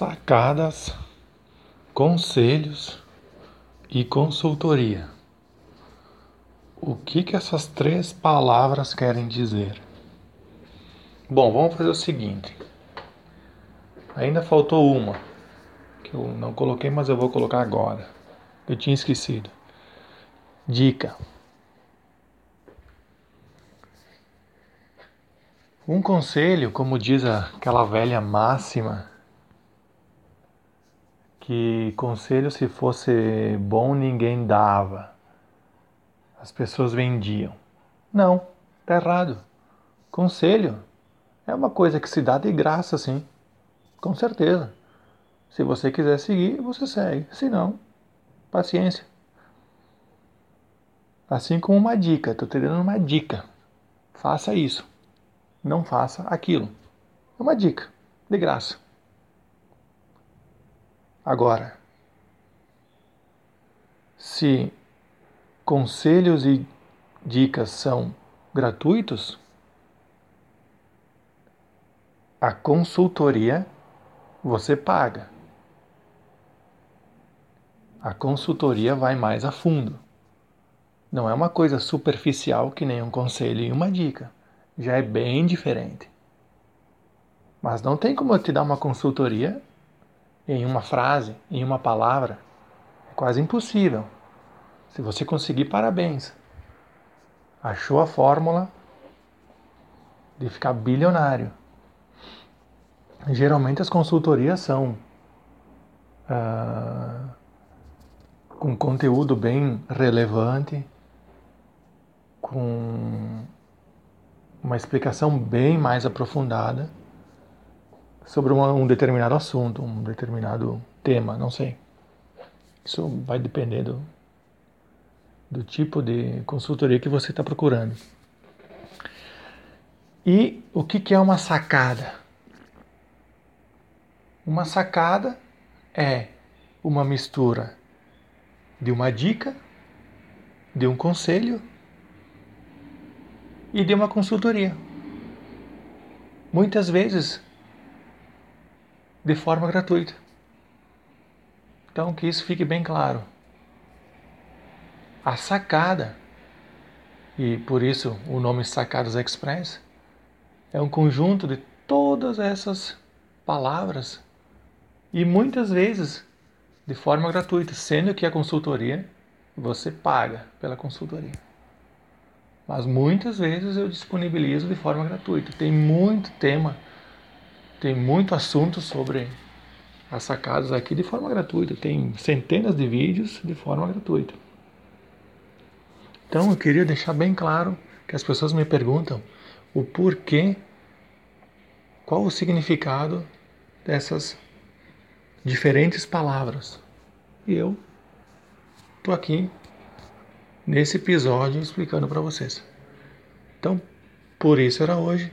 sacadas, conselhos e consultoria. O que, que essas três palavras querem dizer? Bom, vamos fazer o seguinte. Ainda faltou uma que eu não coloquei, mas eu vou colocar agora. Eu tinha esquecido. Dica. Um conselho, como diz aquela velha máxima, que conselho se fosse bom ninguém dava. As pessoas vendiam. Não, tá errado. Conselho é uma coisa que se dá de graça, sim. Com certeza. Se você quiser seguir, você segue. Se não, paciência. Assim como uma dica, estou te dando uma dica. Faça isso. Não faça aquilo. É uma dica, de graça. Agora, se conselhos e dicas são gratuitos, a consultoria você paga. A consultoria vai mais a fundo. Não é uma coisa superficial que nem um conselho e uma dica. Já é bem diferente. Mas não tem como eu te dar uma consultoria em uma frase, em uma palavra. É quase impossível. Se você conseguir, parabéns. Achou a fórmula de ficar bilionário. Geralmente as consultorias são ah, com conteúdo bem relevante, com uma explicação bem mais aprofundada sobre uma, um determinado assunto, um determinado tema, não sei. Isso vai depender do, do tipo de consultoria que você está procurando. E o que, que é uma sacada? Uma sacada é uma mistura de uma dica, de um conselho e de uma consultoria. Muitas vezes de forma gratuita. Então, que isso fique bem claro. A sacada, e por isso o nome Sacadas Express, é um conjunto de todas essas palavras e muitas vezes de forma gratuita, sendo que a consultoria você paga pela consultoria. Mas muitas vezes eu disponibilizo de forma gratuita. Tem muito tema tem muito assunto sobre as sacadas aqui de forma gratuita. Tem centenas de vídeos de forma gratuita. Então eu queria deixar bem claro que as pessoas me perguntam o porquê, qual o significado dessas diferentes palavras. E eu estou aqui nesse episódio explicando para vocês. Então, por isso era hoje.